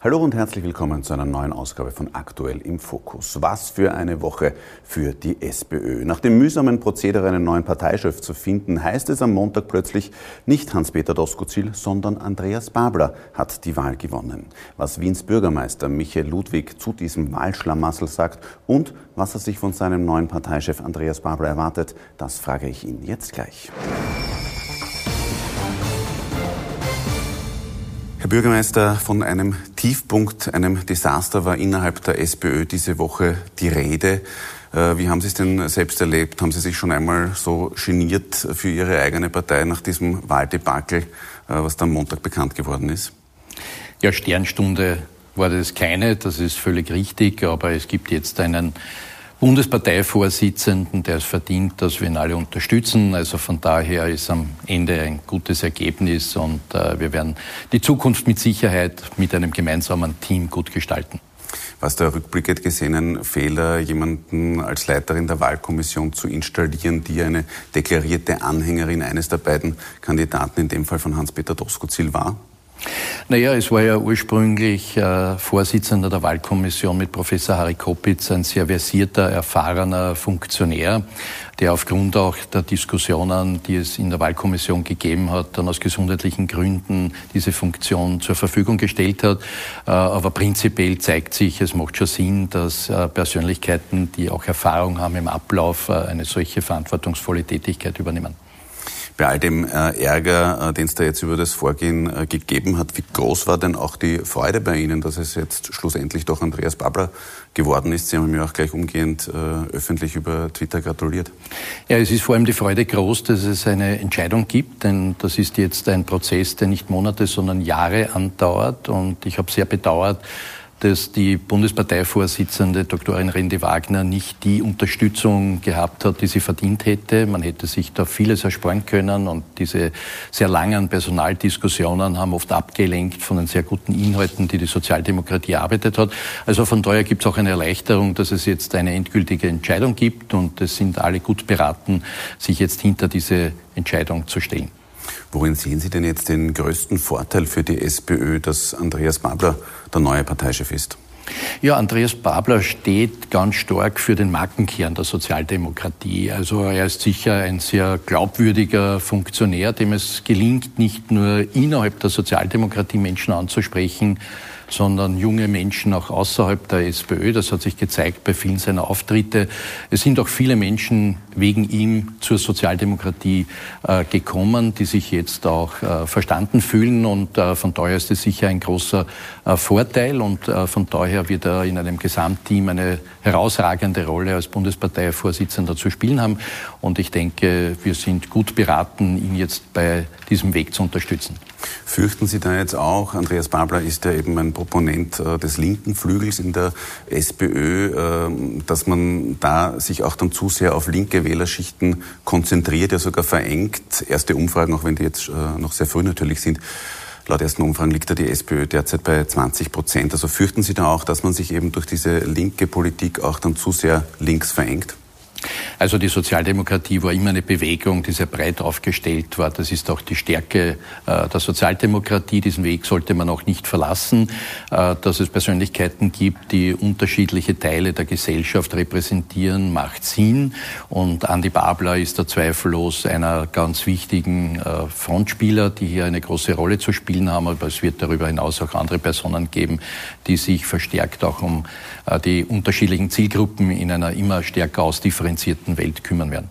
Hallo und herzlich willkommen zu einer neuen Ausgabe von Aktuell im Fokus. Was für eine Woche für die SPÖ. Nach dem mühsamen Prozedere einen neuen Parteichef zu finden, heißt es am Montag plötzlich nicht Hans-Peter Doskozil, sondern Andreas Babler hat die Wahl gewonnen. Was Wiens Bürgermeister Michael Ludwig zu diesem Wahlschlamassel sagt und was er sich von seinem neuen Parteichef Andreas Babler erwartet, das frage ich ihn jetzt gleich. Herr Bürgermeister, von einem Tiefpunkt, einem Desaster war innerhalb der SPÖ diese Woche die Rede. Äh, wie haben Sie es denn selbst erlebt? Haben Sie sich schon einmal so geniert für Ihre eigene Partei nach diesem Wahldebakel, äh, was dann Montag bekannt geworden ist? Ja, Sternstunde war das keine, das ist völlig richtig, aber es gibt jetzt einen Bundesparteivorsitzenden, der es verdient, dass wir ihn alle unterstützen. Also von daher ist am Ende ein gutes Ergebnis und äh, wir werden die Zukunft mit Sicherheit mit einem gemeinsamen Team gut gestalten. Was der Rückblick hat gesehen, ein Fehler, jemanden als Leiterin der Wahlkommission zu installieren, die eine deklarierte Anhängerin eines der beiden Kandidaten, in dem Fall von Hans-Peter Doskozil, war? Naja, es war ja ursprünglich äh, Vorsitzender der Wahlkommission mit Professor Harry Kopitz, ein sehr versierter, erfahrener Funktionär, der aufgrund auch der Diskussionen, die es in der Wahlkommission gegeben hat, dann aus gesundheitlichen Gründen diese Funktion zur Verfügung gestellt hat. Äh, aber prinzipiell zeigt sich, es macht schon Sinn, dass äh, Persönlichkeiten, die auch Erfahrung haben im Ablauf, äh, eine solche verantwortungsvolle Tätigkeit übernehmen bei all dem äh, Ärger, äh, den es da jetzt über das Vorgehen äh, gegeben hat, wie groß war denn auch die Freude bei Ihnen, dass es jetzt schlussendlich doch Andreas Babler geworden ist? Sie haben mir auch gleich umgehend öffentlich über Twitter gratuliert. Ja, es ist vor allem die Freude groß, dass es eine Entscheidung gibt, denn das ist jetzt ein Prozess, der nicht Monate, sondern Jahre andauert und ich habe sehr bedauert, dass die Bundesparteivorsitzende Doktorin Rende Wagner nicht die Unterstützung gehabt hat, die sie verdient hätte. Man hätte sich da vieles ersparen können und diese sehr langen Personaldiskussionen haben oft abgelenkt von den sehr guten Inhalten, die die Sozialdemokratie erarbeitet hat. Also von daher gibt es auch eine Erleichterung, dass es jetzt eine endgültige Entscheidung gibt und es sind alle gut beraten, sich jetzt hinter diese Entscheidung zu stellen. Worin sehen Sie denn jetzt den größten Vorteil für die SPÖ, dass Andreas Babler der neue Parteichef ist? Ja, Andreas Babler steht ganz stark für den Markenkern der Sozialdemokratie. Also er ist sicher ein sehr glaubwürdiger Funktionär, dem es gelingt, nicht nur innerhalb der Sozialdemokratie Menschen anzusprechen, sondern junge Menschen auch außerhalb der SPÖ. Das hat sich gezeigt bei vielen seiner Auftritte. Es sind auch viele Menschen wegen ihm zur Sozialdemokratie äh, gekommen, die sich jetzt auch äh, verstanden fühlen. Und äh, von daher ist es sicher ein großer äh, Vorteil. Und äh, von daher wird er in einem Gesamtteam eine herausragende Rolle als Bundesparteivorsitzender zu spielen haben. Und ich denke, wir sind gut beraten, ihn jetzt bei diesem Weg zu unterstützen. Fürchten Sie da jetzt auch, Andreas Babler ist ja eben ein Proponent äh, des linken Flügels in der SPÖ, äh, dass man da sich auch dann zu sehr auf linke Wählerschichten konzentriert, ja sogar verengt. Erste Umfragen, auch wenn die jetzt äh, noch sehr früh natürlich sind, Laut ersten Umfragen liegt da die SPÖ derzeit bei 20 Prozent. Also fürchten Sie da auch, dass man sich eben durch diese linke Politik auch dann zu sehr links verengt? Also die Sozialdemokratie war immer eine Bewegung, die sehr breit aufgestellt war. Das ist auch die Stärke äh, der Sozialdemokratie. Diesen Weg sollte man auch nicht verlassen, äh, dass es Persönlichkeiten gibt, die unterschiedliche Teile der Gesellschaft repräsentieren, macht Sinn. Und Andi Babler ist da zweifellos einer ganz wichtigen äh, Frontspieler, die hier eine große Rolle zu spielen haben. Aber es wird darüber hinaus auch andere Personen geben, die sich verstärkt auch um die unterschiedlichen Zielgruppen in einer immer stärker ausdifferenzierten Welt kümmern werden.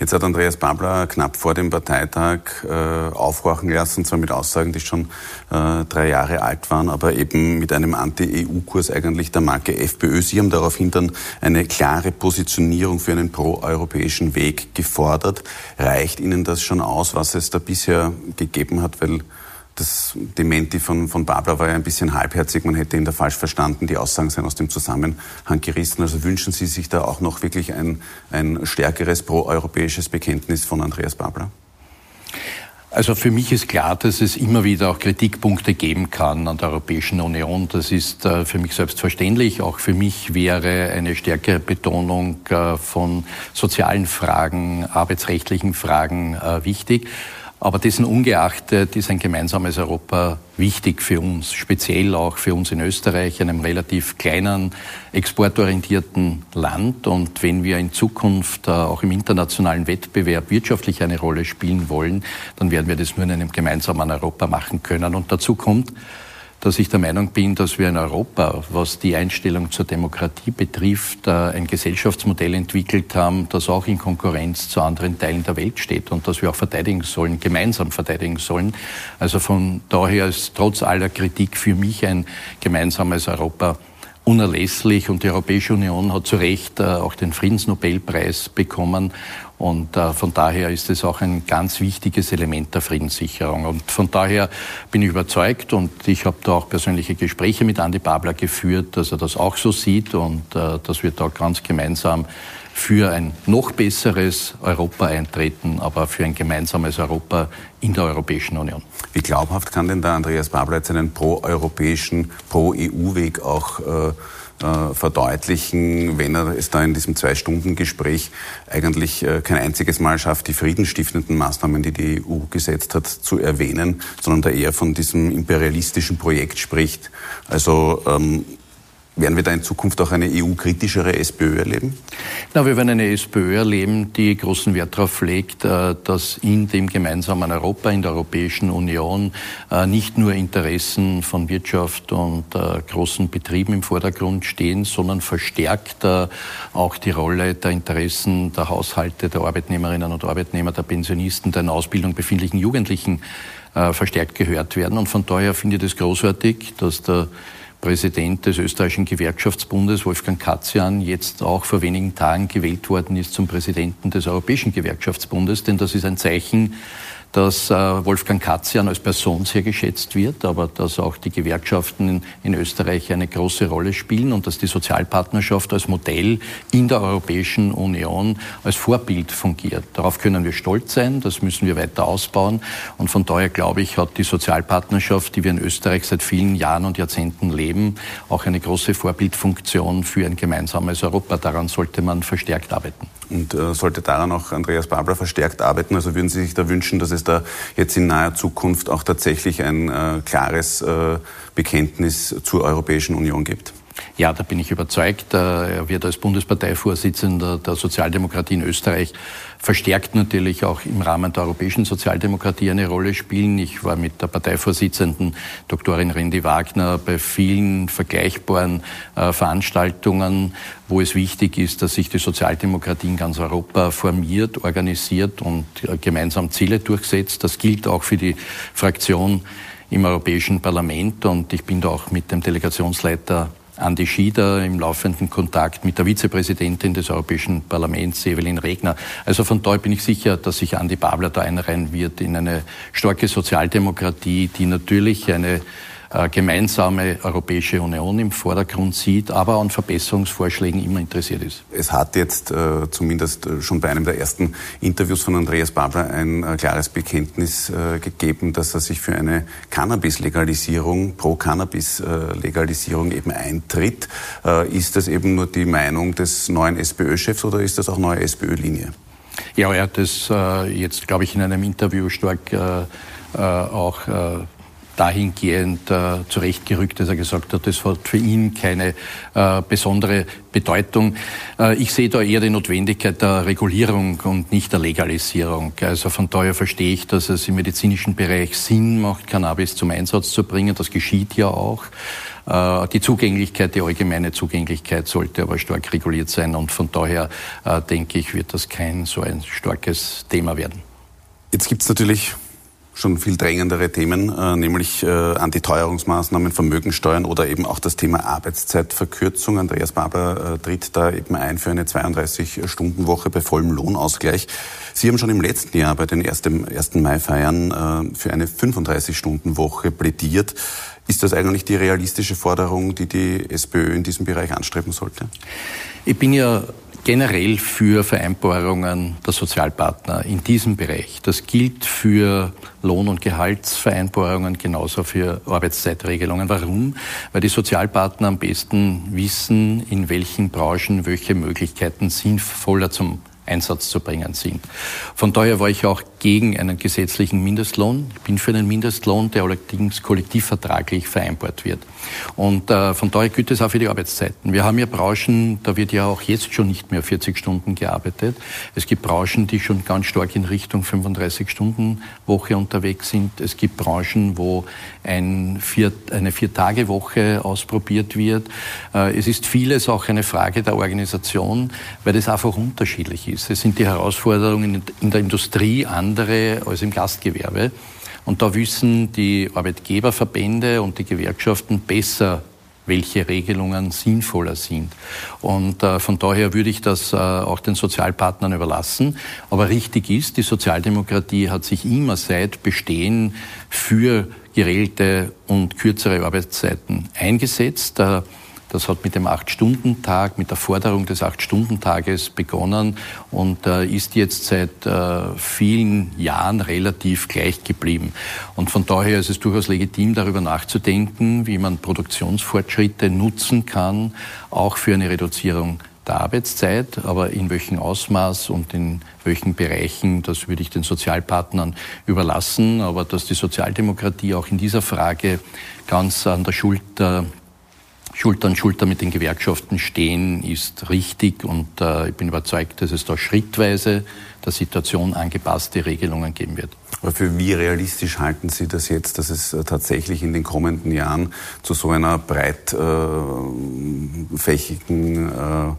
Jetzt hat Andreas Babler knapp vor dem Parteitag äh, aufhorchen lassen, zwar mit Aussagen, die schon äh, drei Jahre alt waren, aber eben mit einem Anti-EU-Kurs eigentlich der Marke FPÖ. Sie haben daraufhin dann eine klare Positionierung für einen pro-europäischen Weg gefordert. Reicht Ihnen das schon aus, was es da bisher gegeben hat? Weil das Dementi von, von Babler war ja ein bisschen halbherzig, man hätte ihn da falsch verstanden, die Aussagen seien aus dem Zusammenhang gerissen. Also wünschen Sie sich da auch noch wirklich ein, ein stärkeres proeuropäisches Bekenntnis von Andreas Babler? Also für mich ist klar, dass es immer wieder auch Kritikpunkte geben kann an der Europäischen Union. Das ist äh, für mich selbstverständlich. Auch für mich wäre eine stärkere Betonung äh, von sozialen Fragen, arbeitsrechtlichen Fragen äh, wichtig. Aber dessen ungeachtet ist ein gemeinsames Europa wichtig für uns, speziell auch für uns in Österreich, einem relativ kleinen, exportorientierten Land. Und wenn wir in Zukunft äh, auch im internationalen Wettbewerb wirtschaftlich eine Rolle spielen wollen, dann werden wir das nur in einem gemeinsamen Europa machen können. Und dazu kommt, dass ich der Meinung bin, dass wir in Europa, was die Einstellung zur Demokratie betrifft, äh, ein Gesellschaftsmodell entwickelt haben, das auch in Konkurrenz zu anderen Teilen der Welt steht und das wir auch verteidigen sollen, gemeinsam verteidigen sollen. Also von daher ist trotz aller Kritik für mich ein gemeinsames Europa unerlässlich und die Europäische Union hat zu Recht äh, auch den Friedensnobelpreis bekommen und äh, von daher ist es auch ein ganz wichtiges Element der Friedenssicherung. Und von daher bin ich überzeugt und ich habe da auch persönliche Gespräche mit Andi Babler geführt, dass er das auch so sieht und äh, dass wir da ganz gemeinsam für ein noch besseres Europa eintreten, aber für ein gemeinsames Europa in der Europäischen Union. Wie glaubhaft kann denn der Andreas Babler jetzt einen pro-europäischen, pro-EU-Weg auch äh, äh, verdeutlichen, wenn er es da in diesem Zwei-Stunden-Gespräch eigentlich äh, kein einziges Mal schafft, die friedensstiftenden Maßnahmen, die die EU gesetzt hat, zu erwähnen, sondern da eher von diesem imperialistischen Projekt spricht. Also ähm, werden wir da in Zukunft auch eine EU-kritischere SPÖ erleben? Na, wir werden eine SPÖ erleben, die großen Wert darauf legt, äh, dass in dem gemeinsamen Europa, in der Europäischen Union äh, nicht nur Interessen von Wirtschaft und äh, großen Betrieben im Vordergrund stehen, sondern verstärkt auch die Rolle der Interessen der Haushalte, der Arbeitnehmerinnen und Arbeitnehmer, der Pensionisten, der in Ausbildung befindlichen Jugendlichen verstärkt gehört werden. Und von daher finde ich das großartig, dass der Präsident des österreichischen Gewerkschaftsbundes, Wolfgang Katzian, jetzt auch vor wenigen Tagen gewählt worden ist zum Präsidenten des Europäischen Gewerkschaftsbundes. Denn das ist ein Zeichen dass äh, Wolfgang Katzian als Person sehr geschätzt wird, aber dass auch die Gewerkschaften in, Österreich eine große Rolle spielen und dass die Sozialpartnerschaft als Modell in der Europäischen Union als Vorbild fungiert. Darauf können wir stolz sein, das müssen wir weiter ausbauen und von daher glaube ich, hat die Sozialpartnerschaft, die wir in Österreich seit vielen Jahren und Jahrzehnten leben, auch eine große Vorbildfunktion für ein gemeinsames Europa. Daran sollte man verstärkt arbeiten. Und äh, sollte daran auch Andreas Babler verstärkt arbeiten? Also würden Sie sich da wünschen, dass es da jetzt in naher Zukunft auch tatsächlich ein äh, klares äh, Bekenntnis zur Europäischen Union gibt? Ja, da bin ich überzeugt. Äh, er wird als Bundesparteivorsitzender der Sozialdemokratie in Österreich verstärkt natürlich auch im Rahmen der europäischen Sozialdemokratie eine Rolle spielen. Ich war mit der Parteivorsitzenden Doktorin Rendi Wagner bei vielen vergleichbaren äh, Veranstaltungen, wo es wichtig ist, dass sich die Sozialdemokratie in ganz Europa formiert, organisiert und äh, gemeinsam Ziele durchsetzt. Das gilt auch für die Fraktion im Europäischen Parlament und ich bin da auch mit dem Delegationsleiter Andi Schieder im laufenden Kontakt mit der Vizepräsidentin des Europäischen Parlaments, Evelyn Regner. Also von daher bin ich sicher, dass sich Andi Babler da einreihen wird in eine starke Sozialdemokratie, die natürlich eine gemeinsame Europäische Union im Vordergrund sieht, aber an Verbesserungsvorschlägen immer interessiert ist. Es hat jetzt äh, zumindest äh, schon bei einem der ersten Interviews von Andreas Babler ein äh, klares Bekenntnis äh, gegeben, dass er sich für eine Cannabis-Legalisierung, Pro-Cannabis-Legalisierung eben eintritt. Äh, ist das eben nur die Meinung des neuen SPÖ-Chefs oder ist das auch neue SPÖ-Linie? Ja, er hat das jetzt, glaube ich, in einem Interview stark auch dahingehend äh, zurechtgerückt, dass er gesagt hat, das hat für ihn keine äh, besondere Bedeutung. Äh, ich sehe da eher die Notwendigkeit der Regulierung und nicht der Legalisierung. Also von daher verstehe ich, dass es im medizinischen Bereich Sinn macht, Cannabis zum Einsatz zu bringen. Das geschieht ja auch. Äh, die Zugänglichkeit, die allgemeine Zugänglichkeit sollte aber stark reguliert sein und von daher äh, denke ich, wird das kein so ein starkes Thema werden. Jetzt gibt es natürlich schon viel drängendere Themen, äh, nämlich äh, Antiteuerungsmaßnahmen, Vermögensteuern oder eben auch das Thema Arbeitszeitverkürzung. Andreas Babler äh, tritt da eben ein für eine 32-Stunden-Woche bei vollem Lohnausgleich. Sie haben schon im letzten Jahr bei den 1. Mai-Feiern äh, für eine 35-Stunden-Woche plädiert. Ist das eigentlich die realistische Forderung, die die SPÖ in diesem Bereich anstreben sollte? Ich bin ja generell für Vereinbarungen der Sozialpartner in diesem Bereich. Das gilt für Lohn- und Gehaltsvereinbarungen, genauso für Arbeitszeitregelungen. Warum? Weil die Sozialpartner am besten wissen, in welchen Branchen welche Möglichkeiten sinnvoller zum Einsatz zu bringen sind. Von daher war ich auch gegen einen gesetzlichen Mindestlohn. Ich bin für einen Mindestlohn, der allerdings kollektivvertraglich vereinbart wird. Und äh, von daher gilt es auch für die Arbeitszeiten. Wir haben ja Branchen, da wird ja auch jetzt schon nicht mehr 40 Stunden gearbeitet. Es gibt Branchen, die schon ganz stark in Richtung 35-Stunden-Woche unterwegs sind. Es gibt Branchen, wo ein Vier, eine Vier-Tage-Woche ausprobiert wird. Äh, es ist vieles auch eine Frage der Organisation, weil das einfach unterschiedlich ist. Es sind die Herausforderungen in der Industrie andere als im Gastgewerbe. Und da wissen die Arbeitgeberverbände und die Gewerkschaften besser, welche Regelungen sinnvoller sind. Und äh, von daher würde ich das äh, auch den Sozialpartnern überlassen. Aber richtig ist, die Sozialdemokratie hat sich immer seit Bestehen für geregelte und kürzere Arbeitszeiten eingesetzt. Äh, das hat mit dem Acht-Stunden-Tag, mit der Forderung des Acht-Stunden-Tages begonnen und äh, ist jetzt seit äh, vielen Jahren relativ gleich geblieben. Und von daher ist es durchaus legitim, darüber nachzudenken, wie man Produktionsfortschritte nutzen kann, auch für eine Reduzierung der Arbeitszeit, aber in welchem Ausmaß und in welchen Bereichen, das würde ich den Sozialpartnern überlassen. Aber dass die Sozialdemokratie auch in dieser Frage ganz an der Schulter Schulter an Schulter mit den Gewerkschaften stehen, ist richtig und äh, ich bin überzeugt, dass es da schrittweise der Situation angepasste Regelungen geben wird. Für wie realistisch halten Sie das jetzt, dass es äh, tatsächlich in den kommenden Jahren zu so einer breitfächigen äh,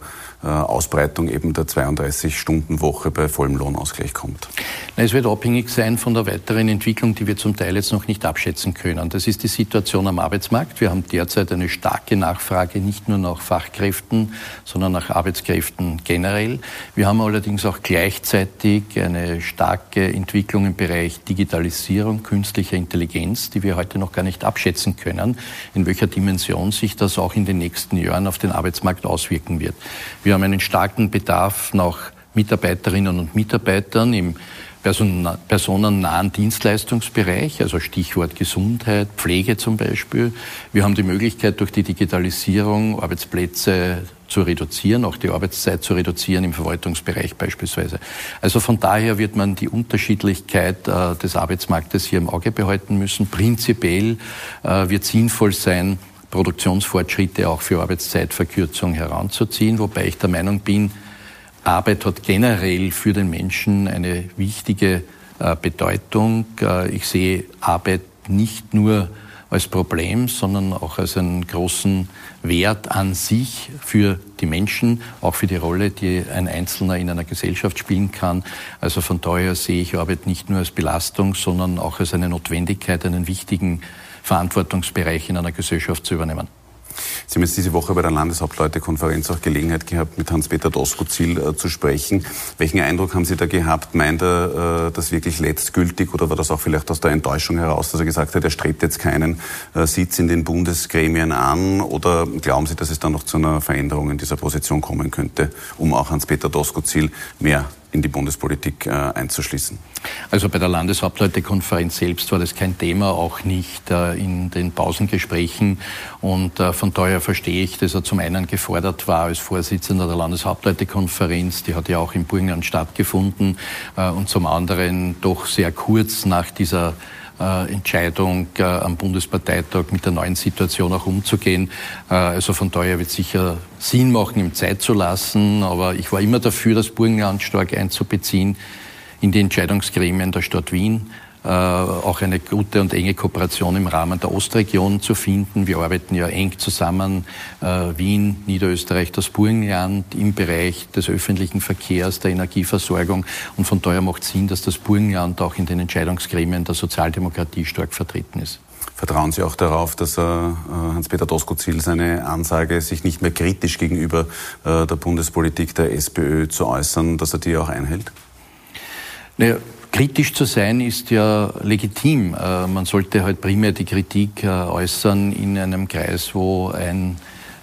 äh, Ausbreitung eben der 32-Stunden-Woche bei vollem Lohnausgleich kommt? Es wird abhängig sein von der weiteren Entwicklung, die wir zum Teil jetzt noch nicht abschätzen können. Das ist die Situation am Arbeitsmarkt. Wir haben derzeit eine starke Nachfrage nicht nur nach Fachkräften, sondern nach Arbeitskräften generell. Wir haben allerdings auch gleichzeitig eine starke Entwicklung im Bereich Digitalisierung, künstlicher Intelligenz, die wir heute noch gar nicht abschätzen können, in welcher Dimension sich das auch in den nächsten Jahren auf den Arbeitsmarkt auswirken wird. Wir haben einen starken Bedarf nach Mitarbeiterinnen und Mitarbeitern im personennahen Dienstleistungsbereich, also Stichwort Gesundheit, Pflege zum Beispiel. Wir haben die Möglichkeit, durch die Digitalisierung Arbeitsplätze zu reduzieren, auch die Arbeitszeit zu reduzieren im Verwaltungsbereich beispielsweise. Also von daher wird man die Unterschiedlichkeit äh, des Arbeitsmarktes hier im Auge behalten müssen. Prinzipiell äh, wird sinnvoll sein, Produktionsfortschritte auch für Arbeitszeitverkürzung heranzuziehen, wobei ich der Meinung bin, Arbeit hat generell für den Menschen eine wichtige äh, Bedeutung. Äh, ich sehe Arbeit nicht nur als Problem, sondern auch als einen großen Wert an sich für die Menschen, auch für die Rolle, die ein Einzelner in einer Gesellschaft spielen kann. Also von daher sehe ich Arbeit nicht nur als Belastung, sondern auch als eine Notwendigkeit, einen wichtigen Verantwortungsbereich in einer Gesellschaft zu übernehmen. Sie haben jetzt diese Woche bei der Landeshauptleutekonferenz auch Gelegenheit gehabt, mit Hans-Peter Doskozil äh, zu sprechen. Welchen Eindruck haben Sie da gehabt? Meint er äh, das wirklich letztgültig oder war das auch vielleicht aus der Enttäuschung heraus, dass er gesagt hat, er strebt jetzt keinen äh, Sitz in den Bundesgremien an? Oder glauben Sie, dass es dann noch zu einer Veränderung in dieser Position kommen könnte, um auch Hans-Peter Doskozil mehr in die Bundespolitik äh, einzuschließen? Also bei der Landeshauptleutekonferenz selbst war das kein Thema, auch nicht äh, in den Pausengesprächen. Und äh, von daher verstehe ich, dass er zum einen gefordert war als Vorsitzender der Landeshauptleutekonferenz, die hat ja auch in Burgenland stattgefunden, und zum anderen doch sehr kurz nach dieser Entscheidung äh, am Bundesparteitag mit der neuen Situation auch umzugehen. Äh, also von daher wird sicher Sinn machen, ihm Zeit zu lassen. Aber ich war immer dafür, das Burgenland stark einzubeziehen in die Entscheidungsgremien der Stadt Wien. Äh, auch eine gute und enge Kooperation im Rahmen der Ostregion zu finden. Wir arbeiten ja eng zusammen, äh, Wien, Niederösterreich, das Burgenland im Bereich des öffentlichen Verkehrs, der Energieversorgung. Und von daher macht es Sinn, dass das Burgenland auch in den Entscheidungsgremien der Sozialdemokratie stark vertreten ist. Vertrauen Sie auch darauf, dass äh, Hans-Peter Doskozil seine Ansage, sich nicht mehr kritisch gegenüber äh, der Bundespolitik der SPÖ zu äußern, dass er die auch einhält? Naja, Kritisch zu sein ist ja legitim. Äh, man sollte halt primär die Kritik äh, äußern in einem Kreis, wo ein,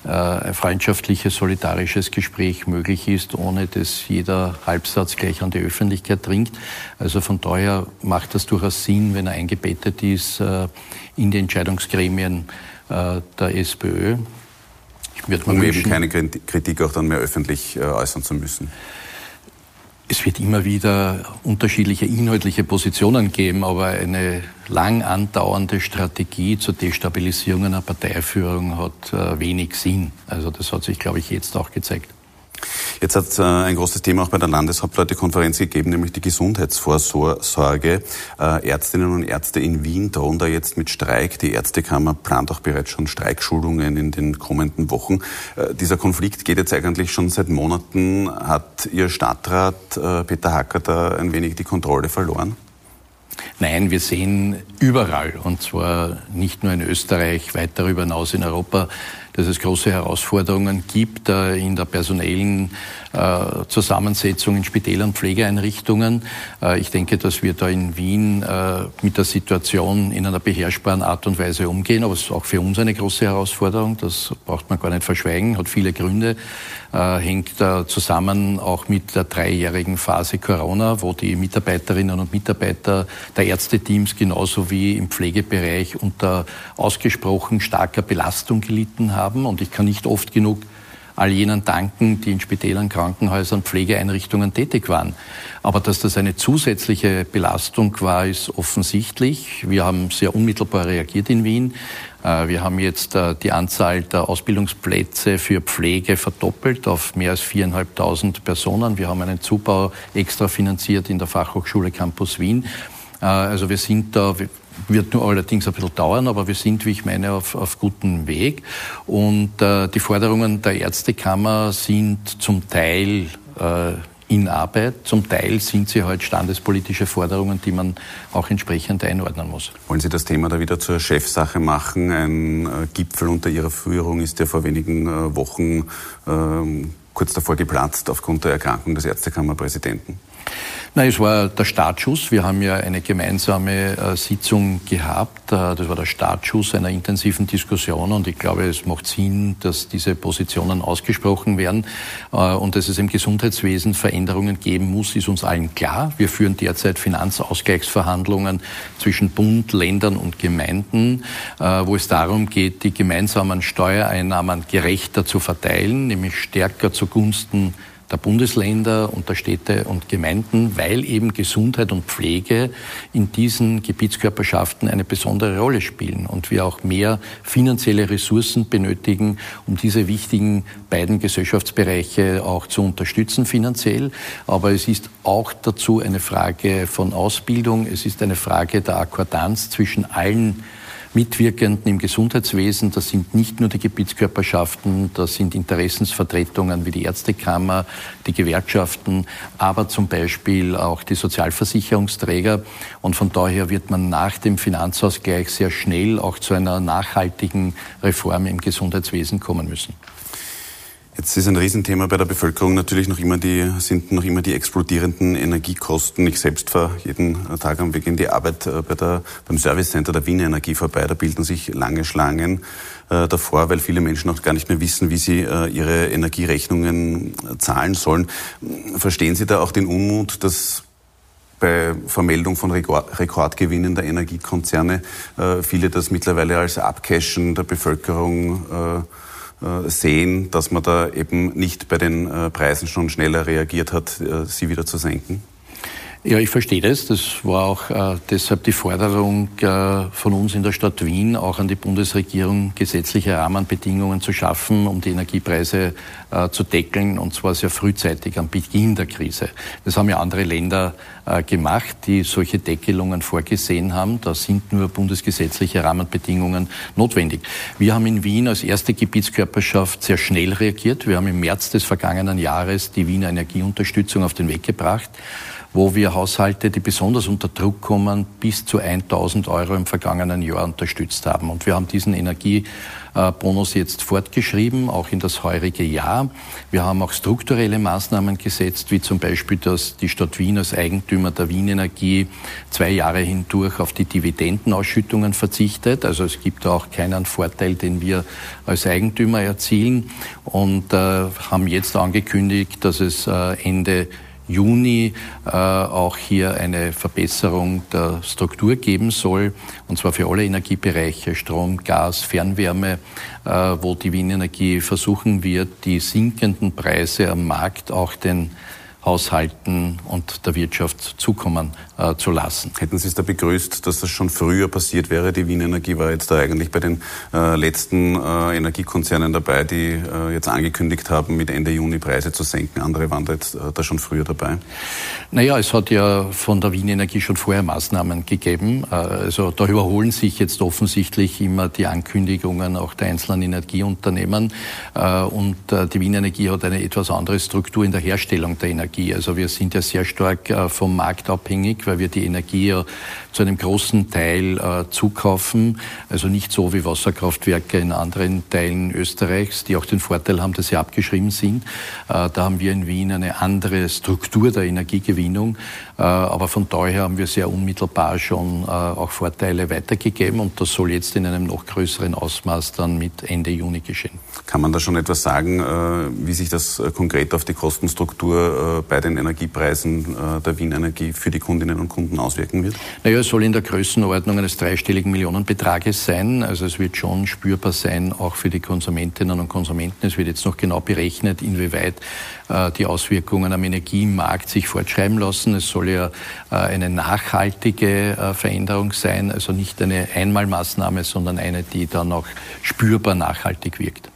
äh, ein freundschaftliches, solidarisches Gespräch möglich ist, ohne dass jeder Halbsatz gleich an die Öffentlichkeit dringt. Also von daher macht das durchaus Sinn, wenn er eingebettet ist in die Entscheidungsgremien der SPÖ. um eben keine Kritik auch dann mehr öffentlich äußern zu müssen. Es wird immer wieder unterschiedliche inhaltliche Positionen geben, aber eine lang andauernde Strategie zur Destabilisierung einer Parteiführung hat äh, wenig Sinn. Also das hat sich, glaube ich, jetzt auch gezeigt. Jetzt hat es äh, ein großes Thema auch bei der Landeshauptleutekonferenz gegeben, nämlich die Gesundheitsvorsorge. Äh, Ärztinnen und Ärzte in Wien drohen da jetzt mit Streik. Die Ärztekammer plant auch bereits schon Streikschulungen in den kommenden Wochen. Äh, dieser Konflikt geht jetzt eigentlich schon seit Monaten. Hat Ihr Stadtrat Peter Hacker da ein wenig die Kontrolle verloren? Nein, wir sehen überall, und zwar nicht nur in Österreich, weit darüber hinaus in Europa, dass es große Herausforderungen gibt äh, in der personellen äh, Zusammensetzung in Spitälern Pflegeeinrichtungen. Äh, ich denke, dass wir da in Wien mit der Situation in einer beherrschbaren Art und Weise umgehen. Aber es ist auch für uns eine große Herausforderung. Das braucht man gar nicht verschweigen, hat viele Gründe. Hängt zusammen auch mit der dreijährigen Phase Corona, wo die Mitarbeiterinnen und Mitarbeiter der Ärzteteams genauso wie im Pflegebereich unter ausgesprochen starker Belastung gelitten haben. Und ich kann nicht oft genug all jenen danken, die in Spitälern, Krankenhäusern, Pflegeeinrichtungen tätig waren. Aber dass das eine zusätzliche Belastung war, ist offensichtlich. Wir haben sehr unmittelbar reagiert in Wien. Äh, wir haben jetzt äh, die Anzahl der Ausbildungsplätze für Pflege verdoppelt auf mehr als viereinhalbtausend Personen. Wir haben einen Zubau extra finanziert in der Fachhochschule Campus Wien. Äh, also wir sind da, wird nur allerdings ein bisschen dauern, aber wir sind, wie ich meine, auf, auf gutem Weg. Und äh, die Forderungen der Ärztekammer sind zum Teil äh, in Arbeit. Zum Teil sind sie halt standespolitische Forderungen, die man auch entsprechend einordnen muss. Wollen Sie das Thema da wieder zur Chefsache machen? Ein äh, Gipfel unter Ihrer Führung ist ja vor wenigen äh, Wochen ähm, kurz davor geplatzt aufgrund der Erkrankung des Ärztekammerpräsidenten. Nein, es war der Startschuss. Wir haben ja eine gemeinsame äh, Sitzung gehabt. Äh, das war der Startschuss einer intensiven Diskussion und ich glaube, es macht Sinn, dass diese Positionen ausgesprochen werden äh, und dass es im Gesundheitswesen Veränderungen geben muss, ist uns allen klar. Wir führen derzeit Finanzausgleichsverhandlungen zwischen Bund, Ländern und Gemeinden, wo es darum geht, die gemeinsamen Steuereinnahmen gerechter zu verteilen, nämlich stärker zugunsten der Bundesländer und der Städte und Gemeinden, weil eben Gesundheit und Pflege in diesen Gebietskörperschaften eine besondere Rolle spielen und wir auch mehr finanzielle Ressourcen benötigen, um diese wichtigen beiden Gesellschaftsbereiche auch zu unterstützen finanziell. Aber es ist auch dazu eine Frage von Ausbildung, es ist eine Frage der Akkordanz zwischen allen Mitwirkenden im Gesundheitswesen. Das sind nicht nur die Gebietskörperschaften, das sind Interessensvertretungen wie die Ärztekammer, die Gewerkschaften, aber zum Beispiel auch die Sozialversicherungsträger. Und von daher wird man nach dem Finanzausgleich sehr schnell auch zu einer nachhaltigen Reform im Gesundheitswesen kommen müssen. Jetzt ist ein Riesenthema bei der Bevölkerung natürlich noch immer die, sind noch immer die explodierenden Energiekosten. Ich selbst fahre jeden Tag am Weg in die Arbeit äh, bei der, beim Service Center der Wiener Energie vorbei. Da bilden sich lange Schlangen äh, davor, weil viele Menschen auch gar nicht mehr wissen, wie sie äh, ihre Energierechnungen äh, zahlen sollen. Verstehen Sie da auch den Unmut, dass bei Vermeldung von Rekordgewinnen der Energiekonzerne äh, viele das mittlerweile als Abcashen der Bevölkerung äh, sehen, dass man da eben nicht bei den äh, Preisen schon schneller reagiert hat, äh, sie wieder zu senken? Ja, ich verstehe das. Das war auch äh, deshalb die Forderung äh, von uns in der Stadt Wien, auch an die Bundesregierung, gesetzliche Rahmenbedingungen zu schaffen, um die Energiepreise äh, zu deckeln, und zwar sehr frühzeitig am Beginn der Krise. Das haben ja andere Länder äh, gemacht, die solche Deckelungen vorgesehen haben. Da sind nur bundesgesetzliche Rahmenbedingungen notwendig. Wir haben in Wien als erste Gebietskörperschaft sehr schnell reagiert. Wir haben im März des vergangenen Jahres die Wiener Energieunterstützung auf den Weg gebracht wo wir Haushalte, die besonders unter Druck kommen, bis zu 1000 Euro im vergangenen Jahr unterstützt haben. Und wir haben diesen Energiebonus jetzt fortgeschrieben, auch in das heurige Jahr. Wir haben auch strukturelle Maßnahmen gesetzt, wie zum Beispiel, dass die Stadt Wien als Eigentümer der Wien Energie zwei Jahre hindurch auf die Dividendenausschüttungen verzichtet. Also es gibt auch keinen Vorteil, den wir als Eigentümer erzielen und äh, haben jetzt angekündigt, dass es äh, Ende Juni äh, auch hier eine Verbesserung der Struktur geben soll, und zwar für alle Energiebereiche, Strom, Gas, Fernwärme, äh, wo die Wien Energie versuchen wird, die sinkenden Preise am Markt auch den Haushalten und der Wirtschaft zukommen äh, zu lassen. Hätten Sie es da begrüßt, dass das schon früher passiert wäre? Die Wien Energie war jetzt da eigentlich bei den äh, letzten äh, Energiekonzernen dabei, die äh, jetzt angekündigt haben, mit Ende Juni Preise zu senken. Andere waren da jetzt äh, da schon früher dabei. Naja, es hat ja von der Wien Energie schon vorher Maßnahmen gegeben. Äh, also da überholen sich jetzt offensichtlich immer die Ankündigungen auch der einzelnen Energieunternehmen. Und die Wien Energie hat eine etwas andere Struktur in der Herstellung der Energie. Energie. Also wir sind ja sehr stark äh, vom Markt abhängig, weil wir die Energie ja zu einem großen Teil äh, zukaufen. Also nicht so wie Wasserkraftwerke in anderen Teilen Österreichs, die auch den Vorteil haben, dass sie abgeschrieben sind. Äh, da haben wir in Wien eine andere Struktur der Energiegewinnung. aber von daher haben wir sehr unmittelbar schon auch Vorteile weitergegeben und das soll jetzt in einem noch größeren Ausmaß dann mit Ende Juni geschehen. Kann man da schon etwas sagen, wie sich das konkret auf die Kostenstruktur bei den Energiepreisen äh, der Wien Energie für die Kundinnen und Kunden auswirken wird? Naja, es soll in der Größenordnung eines dreistelligen Millionenbetrages sein. Also es wird schon spürbar sein, auch für die Konsumentinnen und Konsumenten. Es wird jetzt noch genau berechnet, inwieweit äh, die Auswirkungen am Energiemarkt sich fortschreiben lassen. Es soll ja äh, eine nachhaltige Veränderung sein, also nicht eine Einmalmaßnahme, sondern eine, die dann auch spürbar nachhaltig wirkt.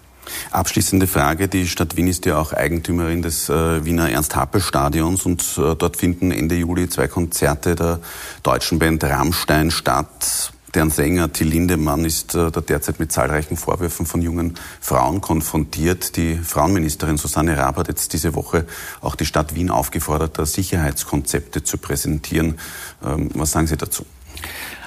Abschließende Frage. Die Stadt Wien ist ja auch Eigentümerin des äh, Wiener Ernst-Happel-Stadions und äh, dort finden Ende Juli zwei Konzerte der deutschen Band Rammstein statt. Deren Sänger Till Lindemann ist äh, derzeit mit zahlreichen Vorwürfen von jungen Frauen konfrontiert. Die Frauenministerin Susanne Raab hat jetzt diese Woche auch die Stadt Wien aufgefordert, Sicherheitskonzepte zu präsentieren. Ähm, was sagen Sie dazu?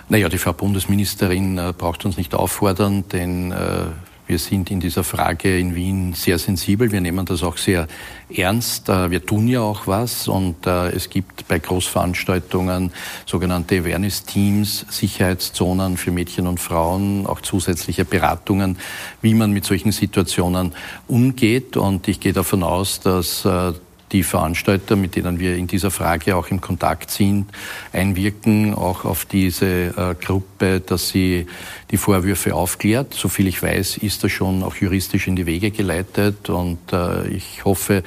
Naja, die Frau Bundesministerin äh, braucht uns nicht auffordern, denn äh, wir sind in dieser Frage in Wien sehr sensibel. Wir nehmen das auch sehr ernst. Äh, wir tun ja auch was und äh, es gibt bei Großveranstaltungen sogenannte Awareness-Teams, Sicherheitszonen für Mädchen und Frauen, auch zusätzliche Beratungen, wie man mit solchen Situationen umgeht. Und ich gehe davon aus, dass äh, die Veranstalter, mit denen wir in dieser Frage auch im Kontakt sind, einwirken auch auf diese äh, Gruppe, dass sie die Vorwürfe aufklärt. Soviel ich weiß, ist das schon auch juristisch in die Wege geleitet und äh, ich hoffe,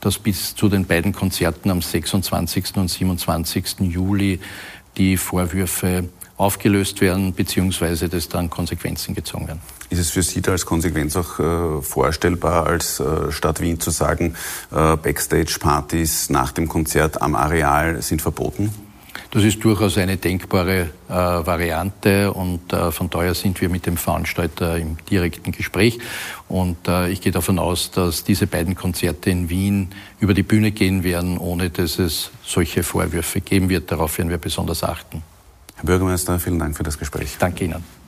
dass bis zu den beiden Konzerten am 26. und 27. Juli die Vorwürfe aufgelöst werden, beziehungsweise dass dann Konsequenzen gezogen werden. Ist es für Sie da als Konsequenz auch äh, vorstellbar, als äh, Stadt Wien zu sagen, äh, Backstage-Partys nach dem Konzert am Areal sind verboten? Das ist durchaus eine denkbare äh, Variante und äh, von daher sind wir mit dem Veranstalter im direkten Gespräch. Und äh, ich gehe davon aus, dass diese beiden Konzerte in Wien über die Bühne gehen werden, ohne dass es solche Vorwürfe geben wird. Darauf werden wir besonders achten. Herr Bürgermeister, vielen Dank für das Gespräch. Danke Ihnen.